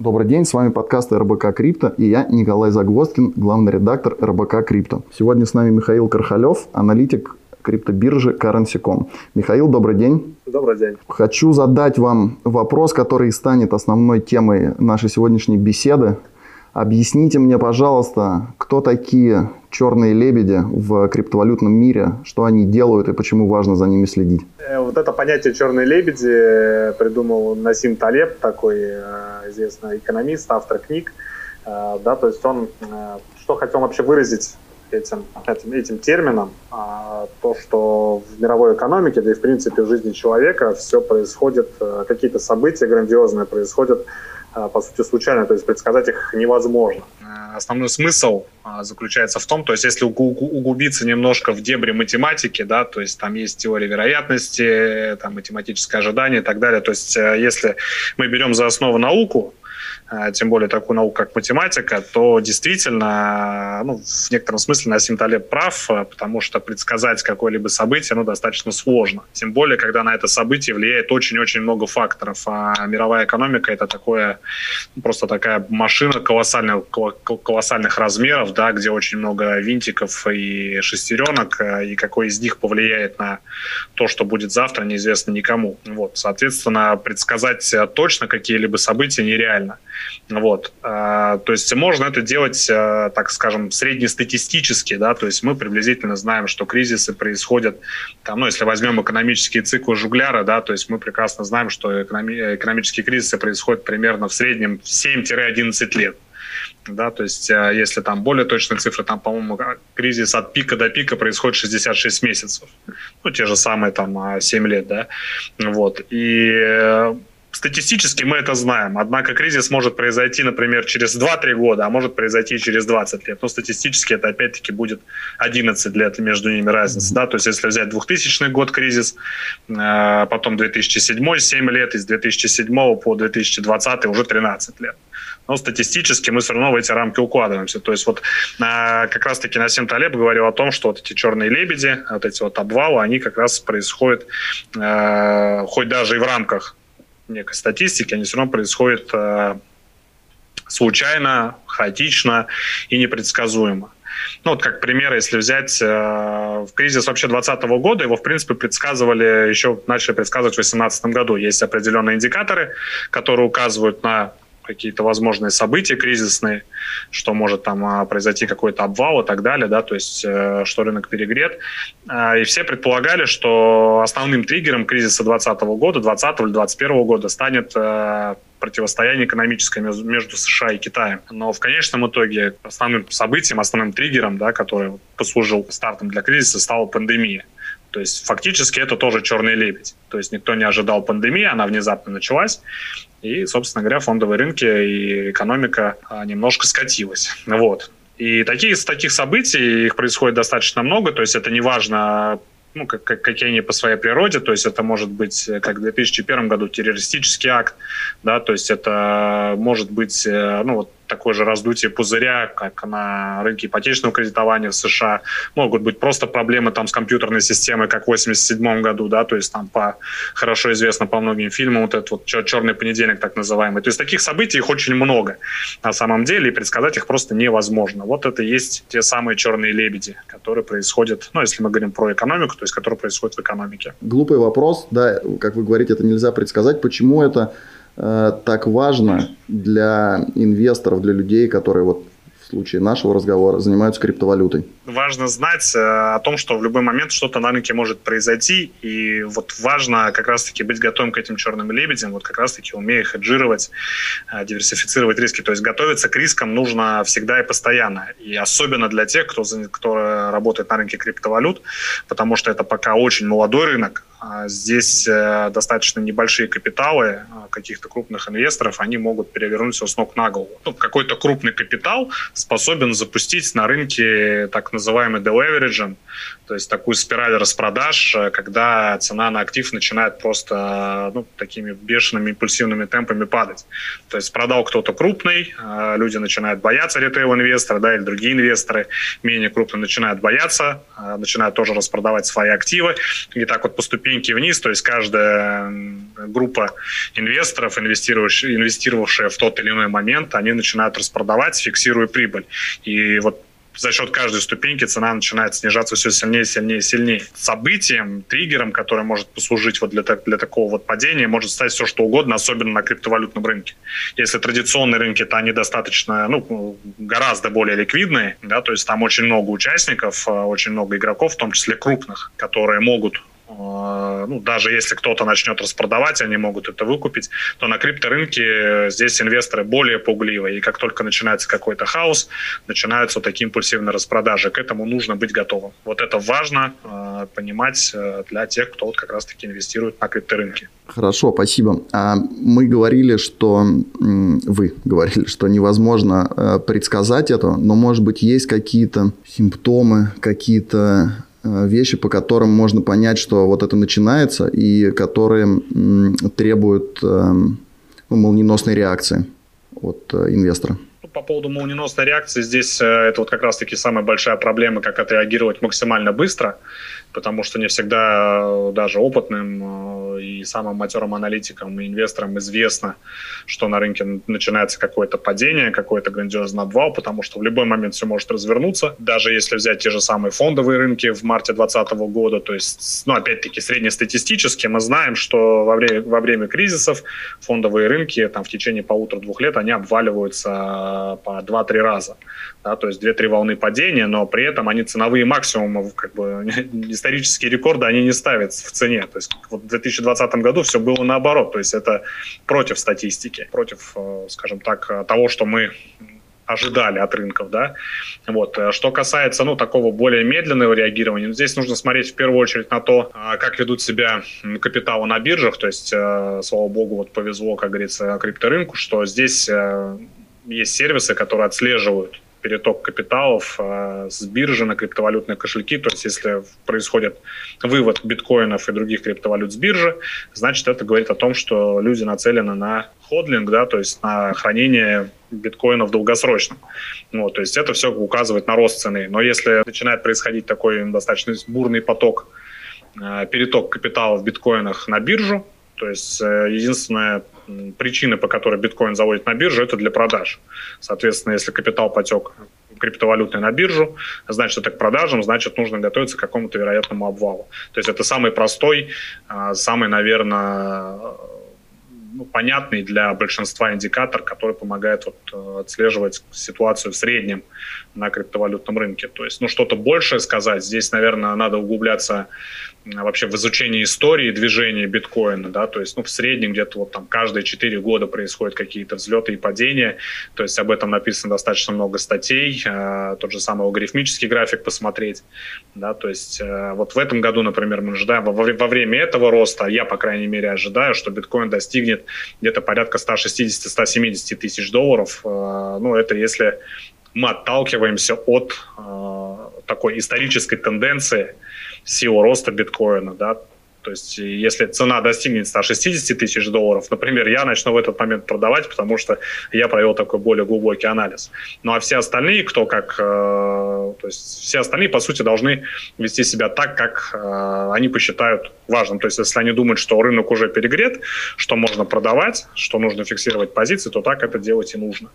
Добрый день, с вами подкаст РБК Крипто и я Николай Загвоздкин, главный редактор РБК Крипто. Сегодня с нами Михаил Кархалев, аналитик криптобиржи Currency.com. Михаил, добрый день. Добрый день. Хочу задать вам вопрос, который станет основной темой нашей сегодняшней беседы. Объясните мне, пожалуйста, кто такие черные лебеди в криптовалютном мире, что они делают и почему важно за ними следить? Э, вот это понятие черные лебеди придумал Насим Талеб, такой э, известный экономист, автор книг. Э, да, то есть он что хотел вообще выразить этим, этим, этим термином, а, то, что в мировой экономике, да и в принципе в жизни человека все происходит, какие-то события грандиозные происходят по сути, случайно, то есть предсказать их невозможно. Э, основной смысл а, заключается в том, то есть если углубиться немножко в дебри математики, да, то есть там есть теория вероятности, там математическое ожидание и так далее, то есть э, если мы берем за основу науку, тем более такую науку, как математика, то действительно, ну, в некотором смысле Насим Талеб прав, а, потому что предсказать какое-либо событие ну, достаточно сложно. Тем более, когда на это событие влияет очень-очень много факторов. А мировая экономика – это такое, просто такая машина колоссальных, колоссальных размеров, да, где очень много винтиков и шестеренок, а, и какой из них повлияет на то, что будет завтра, неизвестно никому. Вот, соответственно, предсказать точно какие-либо события нереально. Вот. А, то есть можно это делать, а, так скажем, среднестатистически, да, то есть мы приблизительно знаем, что кризисы происходят, там, ну, если возьмем экономические циклы Жугляра, да, то есть мы прекрасно знаем, что экономи- экономические кризисы происходят примерно в среднем 7-11 лет. Да, то есть а, если там более точные цифры, там, по-моему, кризис от пика до пика происходит 66 месяцев, ну, те же самые там 7 лет, да, вот, и э, Статистически мы это знаем, однако кризис может произойти, например, через 2-3 года, а может произойти через 20 лет. Но статистически это опять-таки будет 11 лет между ними разница. Да? То есть если взять 2000 год кризис, э, потом 2007 7 лет, из 2007 по 2020 уже 13 лет. Но статистически мы все равно в эти рамки укладываемся. То есть вот э, как раз-таки Насим Талеб говорил о том, что вот эти черные лебеди, вот эти вот обвалы, они как раз происходят э, хоть даже и в рамках некой статистики, они все равно происходят э, случайно, хаотично и непредсказуемо. Ну, вот как пример, если взять э, в кризис вообще 2020 года, его, в принципе, предсказывали, еще начали предсказывать в 2018 году. Есть определенные индикаторы, которые указывают на какие-то возможные события кризисные, что может там а, произойти какой-то обвал и так далее, да, то есть э, что рынок перегрет. А, и все предполагали, что основным триггером кризиса 2020 года, 2020 или 2021 года станет э, противостояние экономическое между США и Китаем. Но в конечном итоге основным событием, основным триггером, да, который послужил стартом для кризиса, стала пандемия. То есть фактически это тоже черный лебедь. То есть никто не ожидал пандемии, она внезапно началась. И, собственно говоря, фондовые рынки и экономика а, немножко скатилась. Вот. И такие, таких событий, их происходит достаточно много, то есть это не важно, ну, как, как, какие они по своей природе, то есть это может быть, как в 2001 году, террористический акт, да, то есть это может быть, э, ну, вот такое же раздутие пузыря, как на рынке ипотечного кредитования в США. Могут быть просто проблемы там с компьютерной системой, как в 87 году, да, то есть там по хорошо известно по многим фильмам вот этот вот черный понедельник так называемый. То есть таких событий их очень много на самом деле, и предсказать их просто невозможно. Вот это и есть те самые черные лебеди, которые происходят, ну, если мы говорим про экономику, то есть которые происходят в экономике. Глупый вопрос, да, как вы говорите, это нельзя предсказать. Почему это так важно для инвесторов, для людей, которые вот в случае нашего разговора занимаются криптовалютой? Важно знать э, о том, что в любой момент что-то на рынке может произойти, и вот важно как раз-таки быть готовым к этим черным лебедям, вот как раз-таки умея хеджировать, э, диверсифицировать риски. То есть готовиться к рискам нужно всегда и постоянно, и особенно для тех, кто, кто работает на рынке криптовалют, потому что это пока очень молодой рынок, здесь достаточно небольшие капиталы каких-то крупных инвесторов, они могут перевернуть все с ног на голову. Ну, какой-то крупный капитал способен запустить на рынке так называемый deleveraging, то есть такую спираль распродаж, э, когда цена на актив начинает просто э, ну, такими бешеными импульсивными темпами падать. То есть продал кто-то крупный, э, люди начинают бояться ритейл-инвестора, да, или другие инвесторы менее крупные начинают бояться, начинают тоже распродавать свои активы, и так вот по ступеньке вниз, то есть каждая группа инвесторов, инвестировавшая, инвестировавшая в тот или иной момент, они начинают распродавать, фиксируя прибыль. И вот за счет каждой ступеньки цена начинает снижаться все сильнее, сильнее, сильнее. Событием, триггером, который может послужить вот для, для такого вот падения, может стать все что угодно, особенно на криптовалютном рынке. Если традиционные рынки, то они достаточно, ну, гораздо более ликвидные, да, то есть там очень много участников, э, очень много игроков, в том числе крупных, которые могут а, ну, даже если кто-то начнет распродавать, они могут это выкупить, то на крипторынке здесь инвесторы более пугливые. И как только начинается какой-то хаос, начинаются вот такие импульсивные распродажи. К этому нужно быть готовым. Вот это важно э, понимать э, для тех, кто вот как раз-таки инвестирует на крипторынке. Хорошо, спасибо. А мы говорили, что вы говорили, что невозможно э, предсказать это, но, может быть, есть какие-то симптомы, какие-то Э, вещи, по которым можно понять, что вот это начинается, и которые требуют эм, ну, молниеносной реакции от э, инвестора. По поводу молниеносной реакции, здесь э, это вот как раз-таки самая большая проблема, как отреагировать максимально быстро – потому что не всегда э, даже опытным э, и самым матерым аналитикам и инвесторам известно, что на рынке начинается какое-то падение, какой-то грандиозный обвал, потому что в любой момент все может развернуться. Даже если взять те же самые фондовые рынки в марте 2020 года, то есть, ну, опять-таки, среднестатистически мы знаем, что во время, во время кризисов фондовые рынки там в течение полутора-двух лет они обваливаются э, по 2-3 раза. Да, то есть 2-3 волны падения, но при этом они ценовые максимумы как бы исторические рекорды они не ставят в цене. То есть вот в 2020 году все было наоборот. То есть это против статистики, против, э, скажем так, того, что мы ожидали от рынков, да. Вот. Э, что касается, ну, такого более медленного реагирования, ну, здесь нужно смотреть в первую очередь на то, а, как ведут себя капиталы на биржах, то есть, э, слава богу, вот повезло, как говорится, крипторынку, что здесь есть сервисы, которые отслеживают переток капиталов э, с биржи на криптовалютные кошельки. То есть если происходит вывод биткоинов и других криптовалют с биржи, значит это говорит о том, что люди нацелены на ходлинг, да, то есть на хранение биткоинов долгосрочно. Вот, то есть это все указывает на рост цены. Но если начинает происходить такой достаточно бурный поток, э, переток капитала в биткоинах на биржу, то есть э, причина, по которой биткоин заводит на биржу, это для продаж. Соответственно, если капитал потек криптовалютный на биржу, значит, это к продажам, значит, нужно готовиться к какому-то вероятному обвалу. То есть это самый простой, а, самый, наверное, ну, понятный для большинства индикатор, который помогает вот, э, отслеживать ситуацию в среднем на криптовалютном рынке. То есть, ну, что-то большее сказать, здесь, наверное, надо углубляться вообще в изучении истории движения биткоина, да, то есть, ну, в среднем где-то вот там каждые 4 года происходят какие-то взлеты и падения, то есть об этом написано достаточно много статей, э, тот же самый логарифмический график посмотреть, да, то есть э, вот в этом году, например, мы ожидаем, во, во время этого роста, я, по крайней мере, ожидаю, что биткоин достигнет где-то порядка 160-170 тысяч долларов, э, ну, это если мы отталкиваемся от э, такой исторической тенденции, силу роста биткоина, да, то есть, если цена достигнет 160 тысяч долларов, например, я начну в этот момент продавать, потому что я провел такой более глубокий анализ. Ну а все остальные, кто как, э, то есть все остальные, по сути, должны вести себя так, как э, они посчитают важным. То есть, если они думают, что рынок уже перегрет, что можно продавать, что нужно фиксировать позиции, то так это делать и нужно.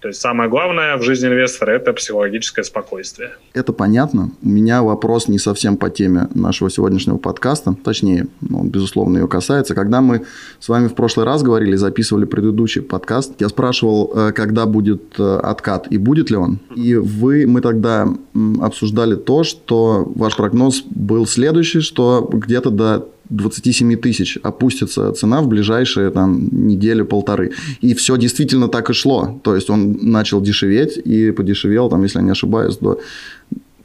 То есть самое главное в жизни инвестора – это психологическое спокойствие. Это понятно. У меня вопрос не совсем по теме нашего сегодняшнего подкаста, точнее, он, безусловно, ее касается. Когда мы с вами в прошлый раз говорили, записывали предыдущий подкаст, я спрашивал, э, когда будет э, откат и будет ли он. И вы, мы тогда обсуждали то, что ваш прогноз был следующий, что где-то до 27 тысяч опустится цена в ближайшие там недели-полторы. И все действительно так и шло. То есть он начал дешеветь и подешевел, там, если я не ошибаюсь, до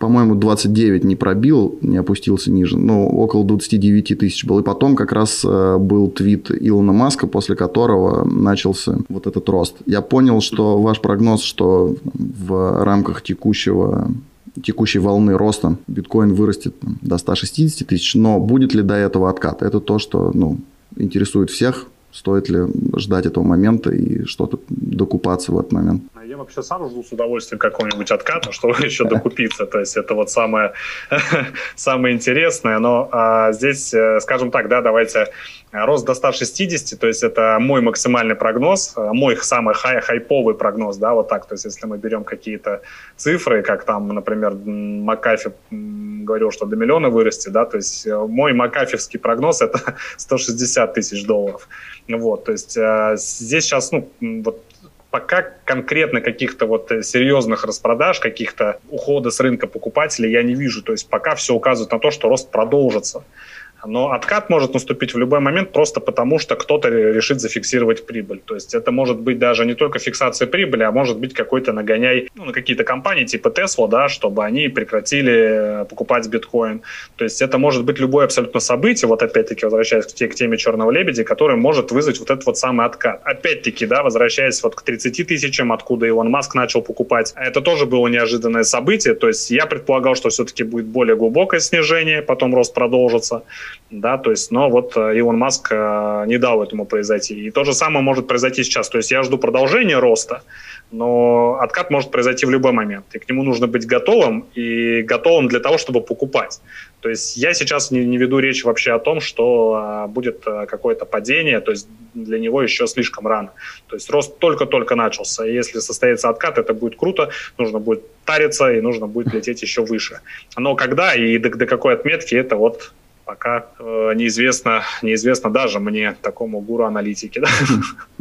по-моему, 29 не пробил, не опустился ниже, но около 29 тысяч был. И потом как раз э, был твит Илона Маска, после которого начался вот этот рост. Я понял, что ваш прогноз, что в рамках текущего текущей волны роста биткоин вырастет до 160 тысяч, но будет ли до этого откат? Это то, что ну, интересует всех. Стоит ли ждать этого момента и что-то докупаться в этот момент? Я вообще сам жду с удовольствием какого-нибудь отката, чтобы еще докупиться. То есть это вот самое, самое интересное. Но а, здесь, э, скажем так, да, давайте рост до 160, то есть это мой максимальный прогноз, э, мой самый хай, хайповый прогноз, да, вот так. То есть если мы берем какие-то цифры, как там, например, Макафи говорил, что до миллиона вырасти, да, то есть э, мой макафевский прогноз это 160 тысяч долларов. Вот, то есть здесь сейчас, ну, вот пока конкретно каких-то вот э, серьезных распродаж, каких-то ухода с рынка покупателей я не вижу. То есть пока все указывает на то, что рост продолжится. Но откат может наступить в любой момент просто потому, что кто-то решит зафиксировать прибыль. То есть это может быть даже не только фиксация прибыли, а может быть какой-то нагоняй ну, на какие-то компании типа Tesla, да, чтобы они прекратили э, покупать биткоин. То есть это может быть любое абсолютно событие, вот опять-таки возвращаясь к, к теме черного лебедя, который может вызвать вот этот вот самый откат. Опять-таки, да, возвращаясь вот к 30 тысячам, откуда Илон Маск начал покупать, это тоже было неожиданное событие. То есть я предполагал, что все-таки будет более глубокое снижение, потом рост продолжится да, то есть, но вот э, Илон Маск э, не дал этому произойти. И то же самое может произойти сейчас. То есть я жду продолжения роста, но откат может произойти в любой момент. И к нему нужно быть готовым, и готовым для того, чтобы покупать. То есть я сейчас не, не веду речь вообще о том, что а, будет какое-то падение, то есть для него еще слишком рано. То есть рост только-только начался. И если состоится откат, это будет круто, нужно будет тариться, и нужно будет лететь еще выше. Но когда и до, до какой отметки, это вот пока э, неизвестно, неизвестно даже мне, такому гуру аналитики.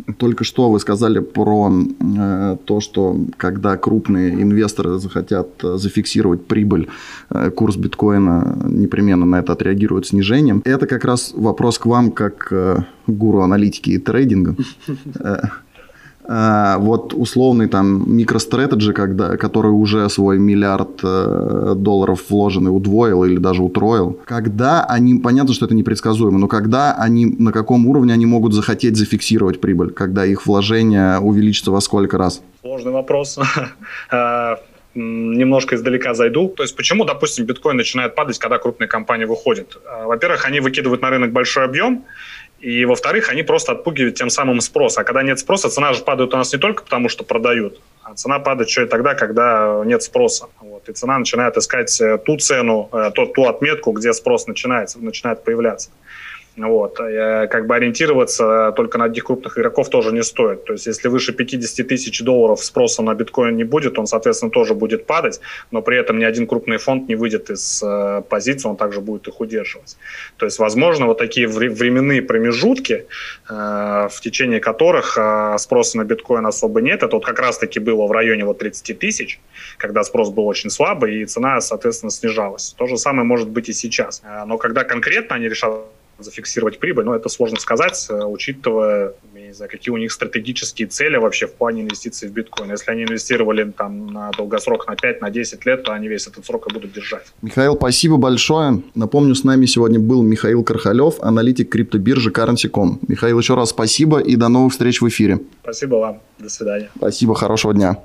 Да? Только что вы сказали про э, то, что когда крупные инвесторы захотят э, зафиксировать прибыль, э, курс биткоина непременно на это отреагирует снижением. Это как раз вопрос к вам, как э, гуру аналитики и трейдинга. А, вот условный там MicroStrategy, когда, который уже свой миллиард э, долларов вложенный удвоил или даже утроил, когда они, понятно, что это непредсказуемо, но когда они, на каком уровне они могут захотеть зафиксировать прибыль, когда их вложение увеличится во сколько раз? Сложный вопрос. А, немножко издалека зайду. То есть почему, допустим, биткоин начинает падать, когда крупные компании выходят? А, во-первых, они выкидывают на рынок большой объем, и, во-вторых, они просто отпугивают тем самым спрос. А когда нет спроса, цена же падает у нас не только потому, что продают, а цена падает еще и тогда, когда нет спроса. Вот. И цена начинает искать э, ту цену, э, ту, ту отметку, где спрос начинается, начинает появляться. Вот. Э, как бы ориентироваться только на одних крупных игроков тоже не стоит. То есть, если выше 50 тысяч долларов спроса на биткоин не будет, он, соответственно, тоже будет падать, но при этом ни один крупный фонд не выйдет из э, позиции, он также будет их удерживать. То есть, возможно, вот такие временные промежутки, э, в течение которых э, спроса на биткоин особо нет, это вот как раз-таки было в районе вот 30 тысяч, когда спрос был очень слабый, и цена, соответственно, снижалась. То же самое может быть и сейчас. Э, но когда конкретно они решат зафиксировать прибыль, но это сложно сказать, э, учитывая, я не знаю, какие у них стратегические цели вообще в плане инвестиций в биткоин. Если они инвестировали там на долгосрок на 5, на 10 лет, то они весь этот срок и будут держать. Михаил, спасибо большое. Напомню, с нами сегодня был Михаил Кархалев, аналитик криптобиржи Currency.com. Михаил, еще раз спасибо и до новых встреч в эфире. Спасибо вам. До свидания. Спасибо, хорошего дня.